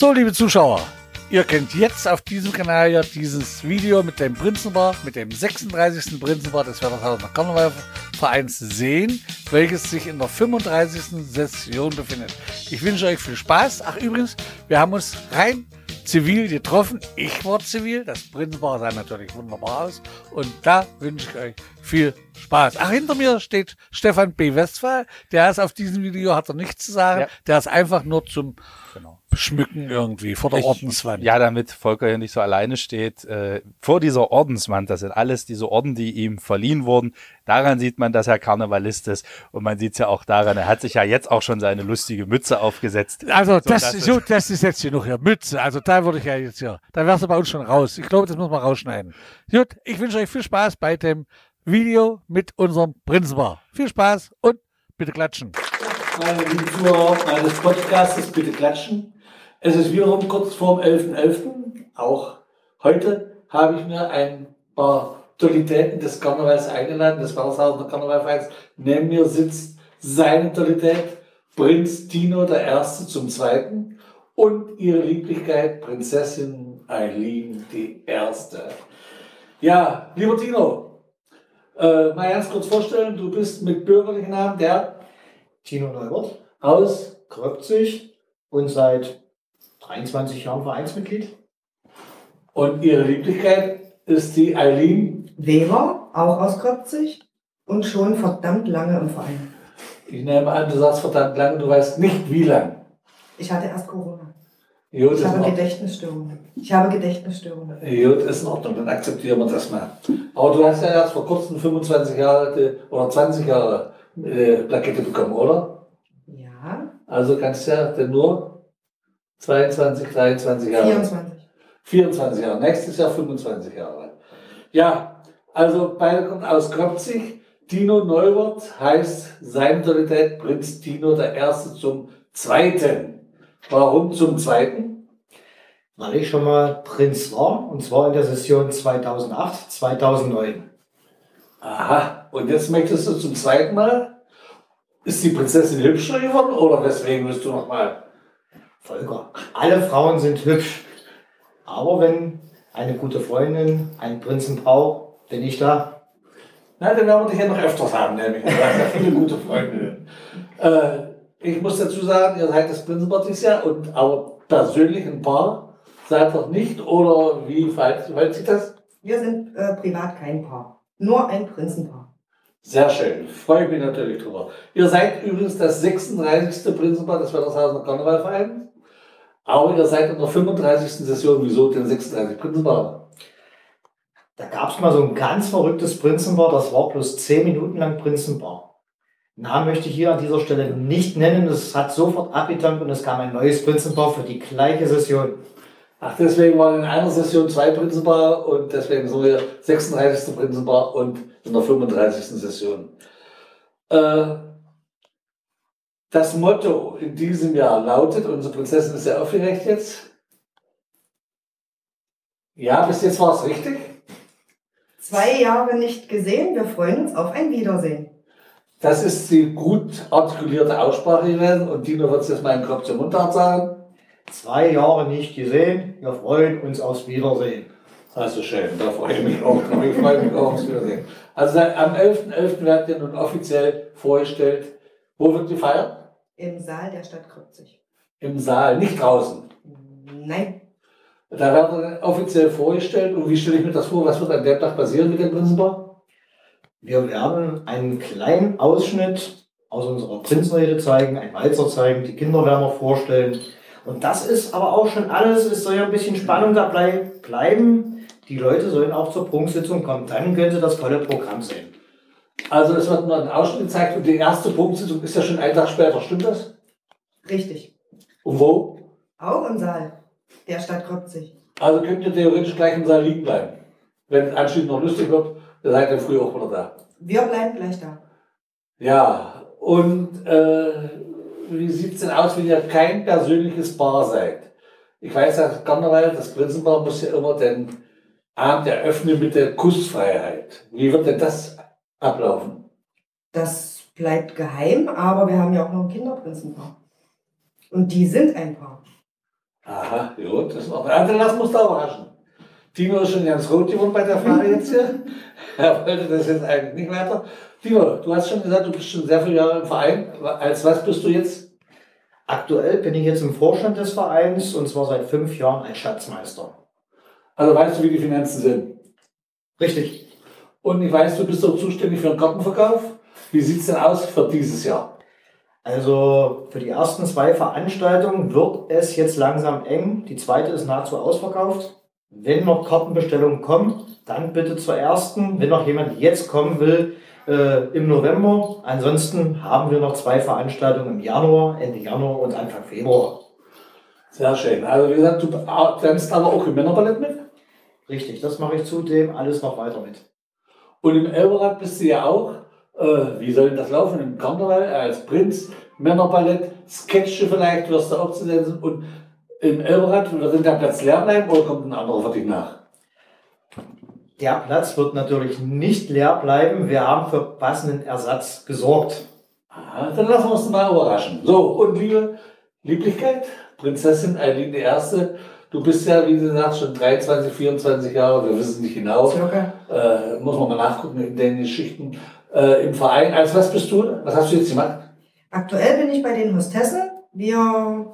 So, liebe Zuschauer, ihr könnt jetzt auf diesem Kanal ja dieses Video mit dem Prinzenpaar, mit dem 36. Prinzenpaar des Werdershausener Karnevalvereins sehen, welches sich in der 35. Session befindet. Ich wünsche euch viel Spaß. Ach übrigens, wir haben uns rein zivil getroffen. Ich war zivil, das Prinzenpaar sah natürlich wunderbar aus. Und da wünsche ich euch viel Spaß. Ach, hinter mir steht Stefan B. Westphal. Der ist auf diesem Video, hat er nichts zu sagen. Ja. Der ist einfach nur zum Genau. Schmücken irgendwie vor der Ich- Ordenswand. Ja, damit Volker hier nicht so alleine steht. Äh, vor dieser Ordenswand, das sind alles diese Orden, die ihm verliehen wurden. Daran sieht man, dass er Karnevalist ist. Und man sieht es ja auch daran, er hat sich ja jetzt auch schon seine lustige Mütze aufgesetzt. Also So, das, so, das ist jetzt hier noch hier Mütze. Also da würde ich ja jetzt hier, da wärst du bei uns schon raus. Ich glaube, das muss man rausschneiden. Gut, ich wünsche euch viel Spaß bei dem Video mit unserem Prinzenpaar. Viel Spaß und bitte klatschen. Meine lieben Zuhörer meines Podcasts, bitte klatschen. Es ist wiederum kurz vorm 11.11. Auch heute habe ich mir ein paar Totalitäten des Karnevals eingeladen, des Wallershausener Karnevalvereins. Neben mir sitzt seine Totalität, Prinz Tino der Erste zum Zweiten und ihre Lieblichkeit, Prinzessin Eileen die Erste. Ja, lieber Tino, äh, mal ganz kurz vorstellen, du bist mit bürgerlichen Namen der Tino Neubert, aus Kröpzig und seit 23 Jahren Vereinsmitglied. Und ihre Lieblichkeit ist die Eileen. Weber, auch aus Köpzig und schon verdammt lange im Verein. Ich nehme an, du sagst verdammt lange, du weißt nicht wie lang. Ich hatte erst Corona. Ist Ich habe. Gedächtnisstörungen. Ich habe Gedächtnisstörungen. Gut, ist in Ordnung, dann akzeptieren wir das mal. Aber du hast ja erst vor kurzem 25 Jahre äh, oder 20 Jahre äh, Plakette bekommen, oder? Ja, Also kannst du ja dann nur 22, 23 Jahre. 24. 24 Jahre. Nächstes Jahr 25 Jahre. Ja, also beide kommen aus Kröpzig. Dino Neubert heißt seine Autorität Prinz Dino der Erste zum Zweiten. Warum zum Zweiten? Weil ich schon mal Prinz war, und zwar in der Session 2008, 2009. Aha, und jetzt möchtest du zum zweiten Mal? Ist die Prinzessin hübscher geworden oder weswegen willst du nochmal? Volker, alle Frauen sind hübsch. Aber wenn eine gute Freundin einen Prinzen braucht, bin ich da. Na, dann werden wir dich ja noch öfters haben, nämlich. Du hast ja viele gute Freunde. Äh, ich muss dazu sagen, ihr seid das Prinzenpaar dieses Jahr, und aber persönlich ein Paar seid ihr nicht, oder wie verhält verhält sich das? Wir sind äh, privat kein Paar. Nur ein Prinzenpaar. Sehr schön, freue ich mich natürlich drüber. Ihr seid übrigens das 36. Prinzenpaar des Wettershausener Karnevalvereins, aber ihr seid in der 35. Session. Wieso denn 36 Prinzenpaare? Da gab es mal so ein ganz verrücktes Prinzenpaar, das war bloß 10 Minuten lang Prinzenpaar. Namen möchte ich hier an dieser Stelle nicht nennen, es hat sofort abgetankt und es kam ein neues Prinzenpaar für die gleiche Session. Ach, deswegen waren in einer Session zwei Prinzenpaare und deswegen sind wir 36. Prinzenpaar und in der 35. Session. Äh, das Motto in diesem Jahr lautet, unsere Prinzessin ist sehr aufgeregt jetzt. Ja, bis jetzt war es richtig. Zwei Jahre nicht gesehen. Wir freuen uns auf ein Wiedersehen. Das ist die gut artikulierte Aussprache gewesen und Dino wird es jetzt mal in Kopf zum Mundart sagen. Zwei Jahre nicht gesehen, wir freuen uns aufs Wiedersehen. Also schön, da freue ich mich auch. Ich freue mich auch aufs Wiedersehen. Also am 11.11. werdet ihr nun offiziell vorgestellt. Wo wird die Feier? Im Saal der Stadt Kröpzig. Im Saal, nicht draußen. Nein, Da werdet ihr offiziell vorgestellt. Und wie stelle ich mir das vor? Was wird an dem Tag passieren mit dem Prinzenpaar? Wir werden einen kleinen Ausschnitt aus unserer Prinzenrede zeigen, einen Walzer zeigen, die Kinder werden wir vorstellen. Und das ist aber auch schon alles, es soll ja ein bisschen Spannung dabei bleiben. Die Leute sollen auch zur Prunksitzung kommen, dann können sie das volle Programm sehen. Also es wird nur ein Ausschnitt gezeigt und die erste Punktsitzung ist ja schon einen Tag später. Stimmt das? richtig. Und wo? Auch im Saal der Stadt Kröpzig. Also könnt ihr theoretisch gleich im Saal liegen bleiben. Wenn es anschließend noch lustig wird, seid ihr früh auch wieder da. Wir bleiben gleich da. Ja, und äh, wie sieht es denn aus, wenn ihr kein persönliches Paar seid? Ich weiß ja, Karneval, das Prinzenpaar muss ja immer den Abend eröffnen mit der Kussfreiheit. Wie wird denn das ablaufen? Das bleibt geheim, aber wir haben ja auch noch ein Kinderprinzenpaar. Und die sind ein Paar. Aha, gut, das ist auch. Also lass uns da überraschen. Timo ist schon ganz rot geworden bei der Frage jetzt hier. Er wollte das jetzt eigentlich nicht weiter. Timo, du hast schon gesagt, du bist schon sehr viele Jahre im Verein. Als was bist du jetzt? Aktuell bin ich jetzt im Vorstand des Vereins und zwar seit fünf Jahren als Schatzmeister. Also weißt du, wie die Finanzen sind. Richtig. Und ich weiß, du bist auch zuständig für den Kartenverkauf. Wie sieht es denn aus für dieses Jahr? Also für die ersten zwei Veranstaltungen wird es jetzt langsam eng. Die zweite ist nahezu ausverkauft. Wenn noch Kartenbestellungen kommen, dann bitte zur ersten. Wenn noch jemand jetzt kommen will, äh, im November. Ansonsten haben wir noch zwei Veranstaltungen im Januar, Ende Januar und Anfang Februar. Sehr schön. Also wie gesagt, du tanzt aber auch im Männerballett mit. Richtig, das mache ich zudem alles noch weiter mit. Und im Elberrad bist du ja auch. Äh, wie soll denn das laufen? Im Karneval als Prinz, Männerballett, Sketche vielleicht wirst du auch zu sehen. Und im Elberrad wird der Platz leer bleiben oder kommt ein anderer für dich nach? Der Platz wird natürlich nicht leer bleiben. Wir haben für passenden Ersatz gesorgt. Aha, dann lassen wir uns mal überraschen. So, und liebe Lieblichkeit, Prinzessin Eileen die Erste, du bist ja, wie du sagst, schon 23, 24 Jahre, wir wissen nicht genau, Circa. äh, muss man mal nachgucken in den Geschichten, äh, im Verein. Als was bist du? Was hast du jetzt gemacht? Aktuell bin ich bei den Hostessen. Wir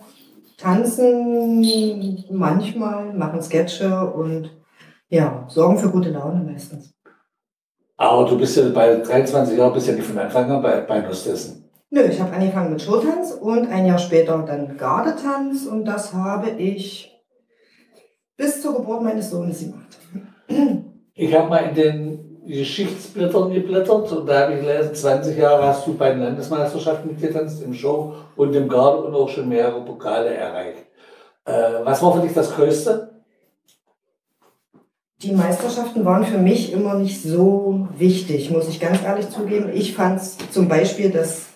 tanzen manchmal, machen Sketche und ja, sorgen für gute Laune meistens. Aber du bist ja bei 23 Jahren, bist ja nicht von Anfang an bei, bei Hostessen. Nö, ich habe angefangen mit Showtanz und ein Jahr später dann Gardetanz und das habe ich bis zur Geburt meines Sohnes gemacht. Ich habe mal in den Geschichtsblättern geblättert und da habe ich gelesen, 20 Jahre hast du bei den Landesmeisterschaften mitgetanzt, im Show und im Garde und auch schon mehrere Pokale erreicht. Äh, was war für dich das Größte? Die Meisterschaften waren für mich immer nicht so wichtig, muss ich ganz ehrlich zugeben. Ich fand zum Beispiel das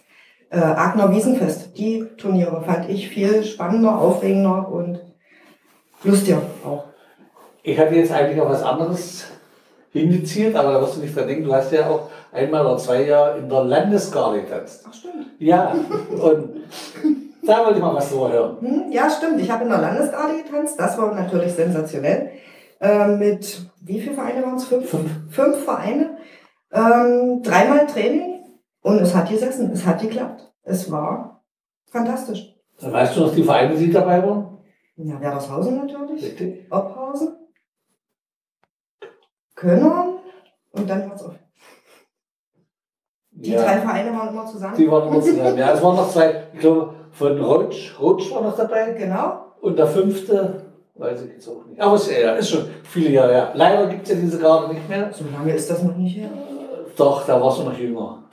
äh, Agner Wiesenfest, die Turniere fand ich viel spannender, aufregender und lustiger auch. Ich hatte jetzt eigentlich auch was anderes indiziert, aber da wirst du nicht dran denken. Du hast ja auch einmal oder zwei Jahre in der Landesgarde getanzt. Ach stimmt. Ja, und da wollte ich mal was drüber hören. Hm, ja, stimmt. Ich habe in der Landesgarde getanzt. Das war natürlich sensationell. Äh, mit wie viele Vereine waren es? Fünf? Fünf. Fünf Vereine. Ähm, dreimal Training und es hat gesessen. Es hat geklappt. Es war fantastisch. Dann weißt du noch die Vereine, die dabei waren? Ja, Werdershausen natürlich. Richtig. Kölner und dann hört's auf. Die drei Ja, Vereine waren immer zusammen. die waren immer zusammen. Ja, es waren noch zwei, ich glaube, von Rotsch, Rotsch war noch dabei. Genau. Und der fünfte, weiß ich jetzt auch nicht. Aber ist, ja, ist schon viele Jahre her. Leider gibt es ja diese Garde nicht mehr. So lange ist das noch nicht her. Doch, da warst du noch jünger.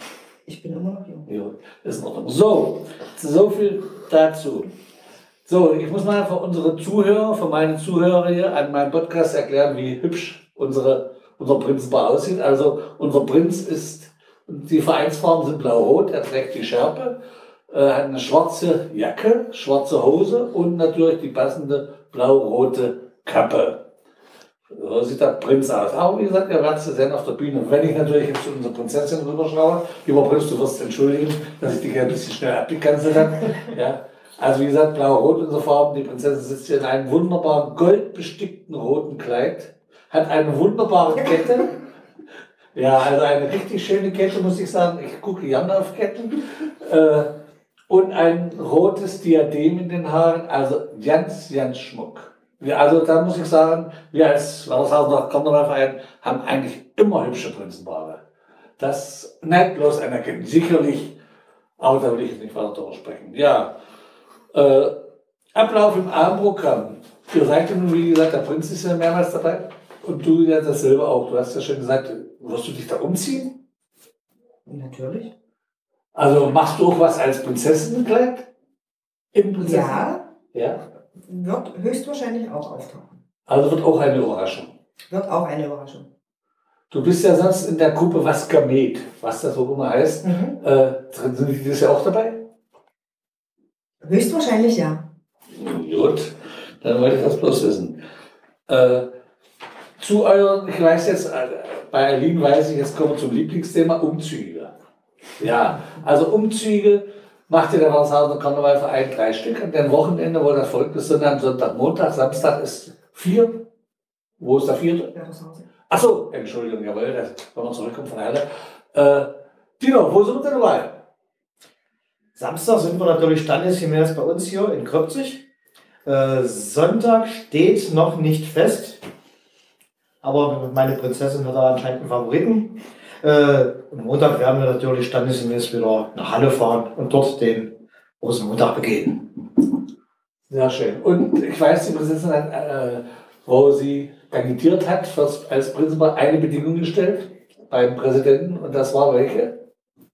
Ich bin immer noch jung. Ja, ist in Ordnung. So, so viel dazu. So, ich muss mal für unsere Zuhörer, für meine Zuhörer hier an meinem Podcast erklären, wie hübsch unsere, unser Prinzenpaar aussieht. Also, unser Prinz ist, die Vereinsfarben sind blau-rot, er trägt die Schärpe, äh, hat eine schwarze Jacke, schwarze Hose und natürlich die passende blau-rote Kappe. So sieht der Prinz aus. Aber wie gesagt, ihr werdet es sehen auf der Bühne. Und wenn ich natürlich jetzt zu unserer Prinzessin rüberschaue, lieber Prinz, du wirst entschuldigen, dass ich dich ein bisschen schnell abgekanzelt habe. Ja. Also wie gesagt, blau-rot unsere Farben. Die Prinzessin sitzt hier in einem wunderbaren goldbestickten roten Kleid, hat eine wunderbare Kette. Ja, also eine richtig schöne Kette, muss ich sagen. Ich gucke gerne auf Ketten. Äh, und ein rotes Diadem in den Haaren. Also ganz, ganz Schmuck. Also da muss ich sagen, wir als Wandershausener Karnevalverein haben eigentlich immer hübsche Prinzenpaare. Das bloß anerkennen, sicherlich, aber da will ich nicht weiter darüber sprechen. Ja, äh, Ablauf im Abendprogramm. Ihr seid ja nun, wie gesagt, der Prinz ist ja mehrmals dabei und du ja dasselbe auch. Du hast ja schon gesagt, wirst du dich da umziehen? Natürlich. Also machst du auch was als Prinzessinnenkleid? Im Prinzessin? Ja, ja. wird höchstwahrscheinlich auch auftauchen. Also wird auch eine Überraschung. Wird auch eine Überraschung. Du bist ja sonst in der Gruppe Was Gamet, was das auch immer heißt. Mhm. Äh, sind die dieses Jahr auch dabei? Höchstwahrscheinlich ja. Gut, dann wollte ich das bloß wissen. Äh, zu euren, ich weiß jetzt, äh, bei Aline weiß ich, jetzt kommen wir zum Lieblingsthema, Umzüge. Ja, also Umzüge, machte der Walsershausener Karnevalverein drei Stück an dem Wochenende, wo das verrückt ist, sondern Sonntag, Montag, Samstag ist vier. Wo ist der vierte? Achso, Entschuldigung, jawohl, das, wenn wir zurückkommen von Halle. Äh, Tino, wo sind wir denn dabei? Samstag sind wir natürlich standesgemäß bei uns hier in Kröpzig. Äh, Sonntag steht noch nicht fest. Aber meine Prinzessin hat da anscheinend einen Favoriten. Äh, am Montag werden wir natürlich standesgemäß wieder nach Halle fahren und dort den Rosenmontag begehen. Sehr schön. Und ich weiß, die Prinzessin hat, äh, wo sie kandidiert hat fürs, als Prinzipal eine Bedingung gestellt beim Präsidenten und das war welche?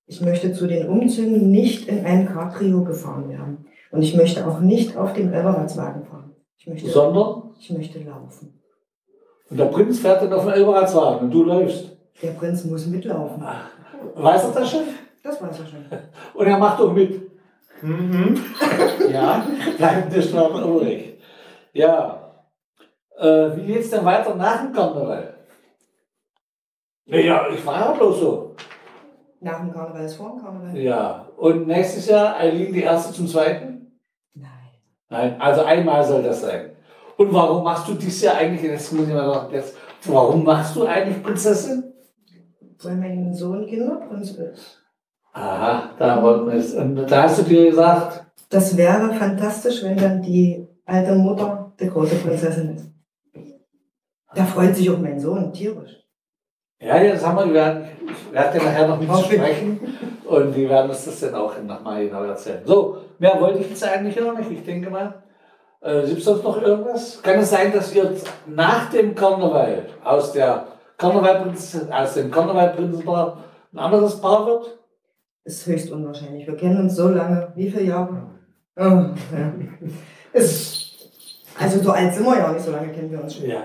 Ich möchte zu den Umzügen nicht in ein Cabrio gefahren werden. Und ich möchte auch nicht auf dem Elberratswagen fahren. Ich möchte, Sondern, ich möchte laufen. Und der Prinz fährt dann auf dem Elberatswagen und du läufst. Der Prinz muss mitlaufen. Weißt du das schon? Das weiß er schon. Und er macht auch mit. Mhm. Ja. Bleibt nicht noch übrig. Ja. Äh, wie geht's denn weiter nach dem Karneval? Ja, ich war ja bloß so. Nach dem Karneval ist vor dem Karneval? Ja. Und nächstes Jahr Eileen die erste zum zweiten? Nein. Nein, also einmal soll das sein. Und warum machst du dies Jahr eigentlich, jetzt muss ich mal sagen, jetzt, warum machst du eigentlich Prinzessin? Weil mein Sohn Kinderprinz ist. Aha, da wollten wir es. Und da hast du dir gesagt, Das wäre fantastisch, wenn dann die alte Mutter die große Prinzessin ist. Da freut sich auch mein Sohn tierisch. ja, ja, das haben wir, wir werden, ich werde dir nachher noch mit sprechen und die werden uns das dann auch nochmal genau erzählen. So, mehr wollte ich jetzt eigentlich noch nicht. Ich denke mal, äh, gibt es sonst noch irgendwas? Kann es sein, dass ihr nach dem Karneval aus der Karnevalprinz, aus dem Karnevalprinzenpaar ein anderes Paar wird? Ist höchst unwahrscheinlich. Wir kennen uns so lange. Wie viele Jahre? Oh, ja. Ist, also so alt sind wir ja nicht, so lange kennen wir uns schon. Ja.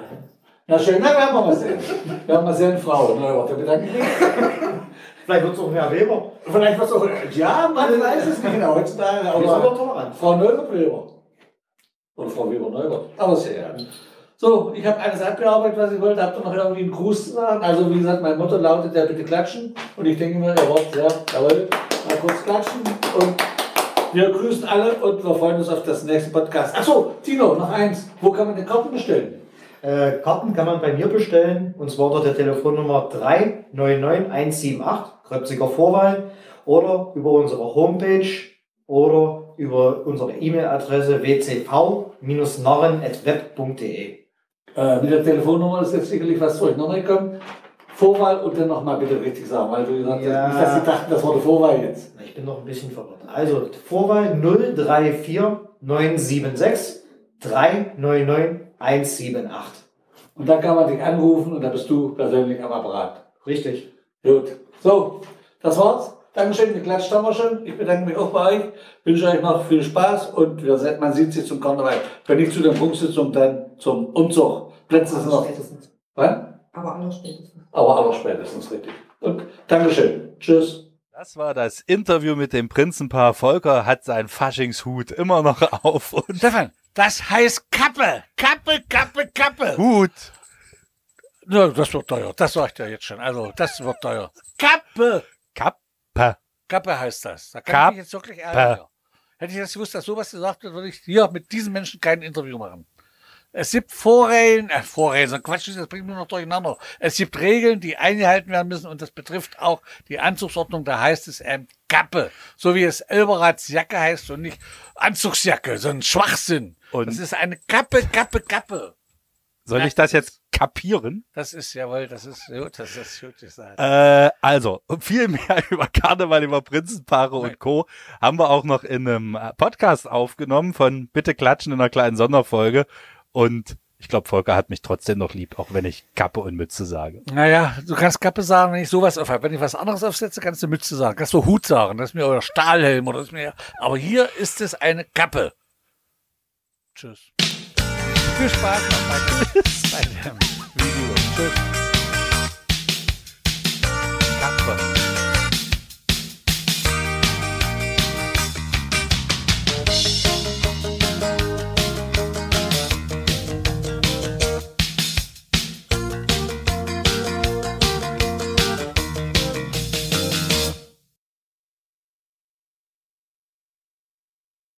Na schön, na werden wir mal sehen. Wir werden mal sehen, Frau. Na, bedanke mich. Vielleicht wird es auch mehr Weber. Vielleicht was auch. Ja, man weiß es nicht genau. Heutzutage, aber. Frau Neubert-Weber. Oder Frau Weber-Neubert. Aber sehr gerne. So, ich habe alles abgearbeitet, was ich wollte. Habt ihr noch irgendwie einen Gruß zu sagen? Also, wie gesagt, mein Motto lautet ja bitte klatschen. Und ich denke mir, ihr wollt, ja, jawohl, mal kurz klatschen. Und wir grüßen alle und wir freuen uns auf das nächste Podcast. Achso, Tino, noch eins. Wo kann man den Karten bestellen? Äh, Karten kann man bei mir bestellen, und zwar unter der Telefonnummer 399178, Kröpziger Vorwahl, oder über unsere Homepage oder über unsere E-Mail-Adresse wcv-narren.web.de. Äh, mit der Telefonnummer ist jetzt sicherlich was durcheinander gekommen. Vorwahl und dann nochmal bitte richtig sagen, weil du gesagt Ja. hast, nicht, dass sie dachten, das war die Vorwahl jetzt. Ich bin noch ein bisschen verwirrt. Also, Vorwahl 034976 399 178. Und dann kann man dich anrufen und dann bist du persönlich am Apparat. Richtig. Gut. So, das war's. Dankeschön, geklatscht haben wir schon. Ich bedanke mich auch bei euch. Wünsche euch noch viel Spaß und wir sehen, man sieht sich zum Karneval. Wenn nicht zu der Prunksitzung, dann zum Umzug. Plätze sind noch. spätestens. Wann? Aber aller spätestens. Aber aller spätestens richtig. Und Dankeschön. Tschüss. Das war das Interview mit dem Prinzenpaar. Volker hat seinen Faschingshut immer noch auf und Stefan, das heißt Kappe. Kappe, Kappe, Kappe. Hut. Ja, das wird teuer. Das sag ich dir jetzt schon. Also, das wird teuer. Kappe. Kappe. Kappe heißt das. Da kann Kappe. ich mich jetzt wirklich ärgern. Hätte ich das gewusst, dass sowas gesagt wird, würde ich hier mit diesen Menschen kein Interview machen. Es gibt Vorregeln, äh, Vorregeln, so ein Quatsch, das bringt mich noch durcheinander. Es gibt Regeln, die eingehalten werden müssen und das betrifft auch die Anzugsordnung. Da heißt es ähm, Kappe. So wie es Elberats Jacke heißt und nicht Anzugsjacke, so ein Schwachsinn. Und- das ist eine Kappe, Kappe, Kappe. Soll ich das jetzt kapieren? Das ist jawohl, das ist gut, das ist gut gesagt. Äh, also, viel mehr über Karneval, über Prinzenpaare und Co. haben wir auch noch in einem Podcast aufgenommen von Bitte klatschen in einer kleinen Sonderfolge. Und ich glaube, Volker hat mich trotzdem noch lieb, auch wenn ich Kappe und Mütze sage. Naja, du kannst Kappe sagen, wenn ich sowas aufhabe. Wenn ich was anderes aufsetze, kannst du Mütze sagen. Kannst du Hut sagen, das ist mir oder Stahlhelm oder das ist mir. Aber hier ist es eine Kappe. Tschüss. Viel Spaß noch bei, Video. Tschüss.